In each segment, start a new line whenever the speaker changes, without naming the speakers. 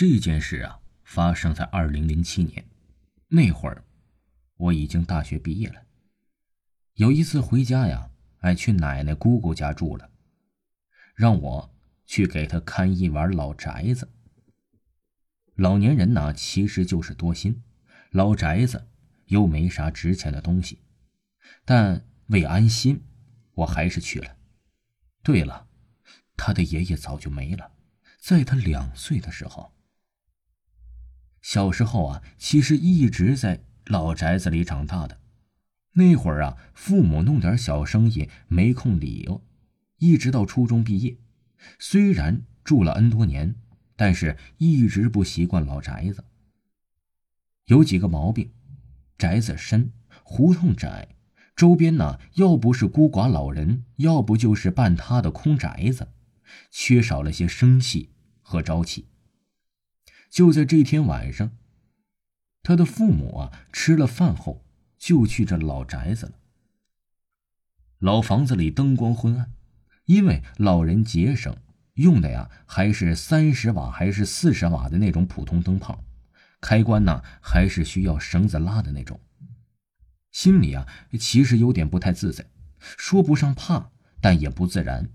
这件事啊，发生在二零零七年，那会儿我已经大学毕业了。有一次回家呀，哎，去奶奶姑姑家住了，让我去给她看一晚老宅子。老年人呢，其实就是多心，老宅子又没啥值钱的东西，但为安心，我还是去了。对了，他的爷爷早就没了，在他两岁的时候。小时候啊，其实一直在老宅子里长大的。那会儿啊，父母弄点小生意，没空理我。一直到初中毕业，虽然住了 N 多年，但是一直不习惯老宅子。有几个毛病：宅子深，胡同窄，周边呢要不是孤寡老人，要不就是半塌的空宅子，缺少了些生气和朝气。就在这天晚上，他的父母啊吃了饭后就去这老宅子了。老房子里灯光昏暗，因为老人节省，用的呀还是三十瓦还是四十瓦的那种普通灯泡，开关呢还是需要绳子拉的那种。心里啊其实有点不太自在，说不上怕，但也不自然。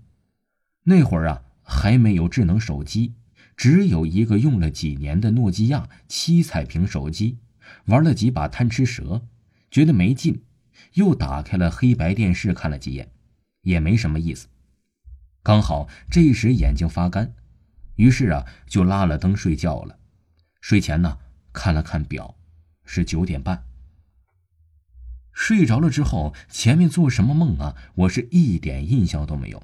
那会儿啊还没有智能手机。只有一个用了几年的诺基亚七彩屏手机，玩了几把贪吃蛇，觉得没劲，又打开了黑白电视看了几眼，也没什么意思。刚好这时眼睛发干，于是啊就拉了灯睡觉了。睡前呢看了看表，是九点半。睡着了之后，前面做什么梦啊？我是一点印象都没有，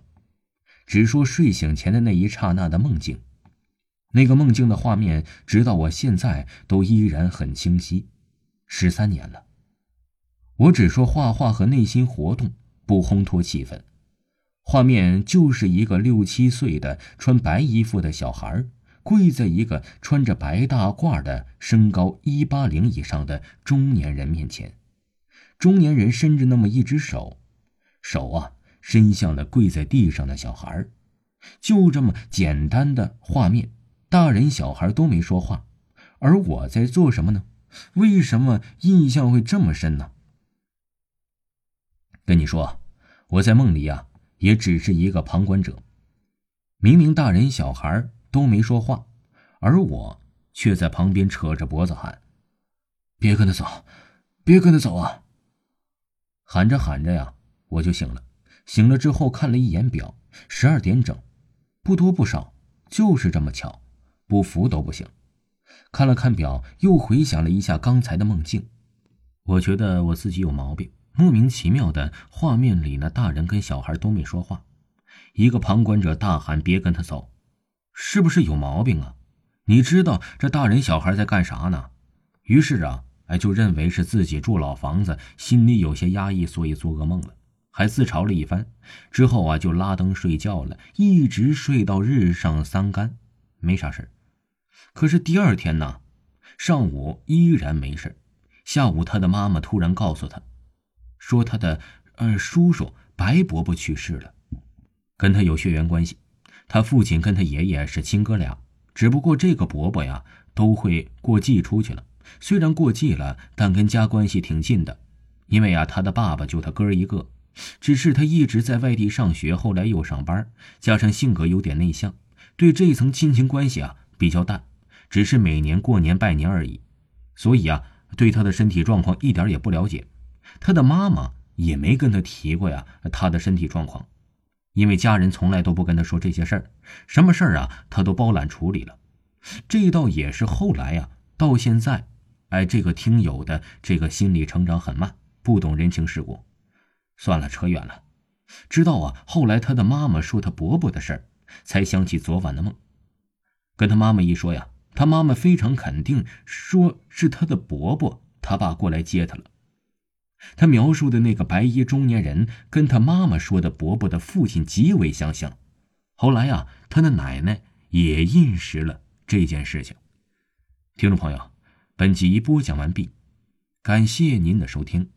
只说睡醒前的那一刹那的梦境。那个梦境的画面，直到我现在都依然很清晰。十三年了，我只说画画和内心活动，不烘托气氛。画面就是一个六七岁的穿白衣服的小孩，跪在一个穿着白大褂的、身高一八零以上的中年人面前。中年人伸着那么一只手，手啊伸向了跪在地上的小孩。就这么简单的画面。大人小孩都没说话，而我在做什么呢？为什么印象会这么深呢？跟你说，我在梦里呀，也只是一个旁观者。明明大人小孩都没说话，而我却在旁边扯着脖子喊：“别跟他走，别跟他走啊！”喊着喊着呀，我就醒了。醒了之后看了一眼表，十二点整，不多不少，就是这么巧。不服都不行。看了看表，又回想了一下刚才的梦境，我觉得我自己有毛病。莫名其妙的画面里，那大人跟小孩都没说话，一个旁观者大喊：“别跟他走！”是不是有毛病啊？你知道这大人小孩在干啥呢？于是啊，哎，就认为是自己住老房子，心里有些压抑，所以做噩梦了，还自嘲了一番。之后啊，就拉灯睡觉了，一直睡到日上三竿，没啥事可是第二天呢，上午依然没事下午他的妈妈突然告诉他，说他的呃叔叔白伯伯去世了，跟他有血缘关系。他父亲跟他爷爷是亲哥俩，只不过这个伯伯呀都会过继出去了。虽然过继了，但跟家关系挺近的，因为啊他的爸爸就他哥一个，只是他一直在外地上学，后来又上班，加上性格有点内向，对这一层亲情关系啊比较淡。只是每年过年拜年而已，所以啊，对他的身体状况一点也不了解。他的妈妈也没跟他提过呀，他的身体状况，因为家人从来都不跟他说这些事儿，什么事儿啊，他都包揽处理了。这倒也是后来呀，到现在，哎，这个听友的这个心理成长很慢，不懂人情世故。算了，扯远了。知道啊，后来他的妈妈说他伯伯的事儿，才想起昨晚的梦，跟他妈妈一说呀。他妈妈非常肯定，说是他的伯伯，他爸过来接他了。他描述的那个白衣中年人，跟他妈妈说的伯伯的父亲极为相像。后来啊，他的奶奶也印实了这件事情。听众朋友，本集播讲完毕，感谢您的收听。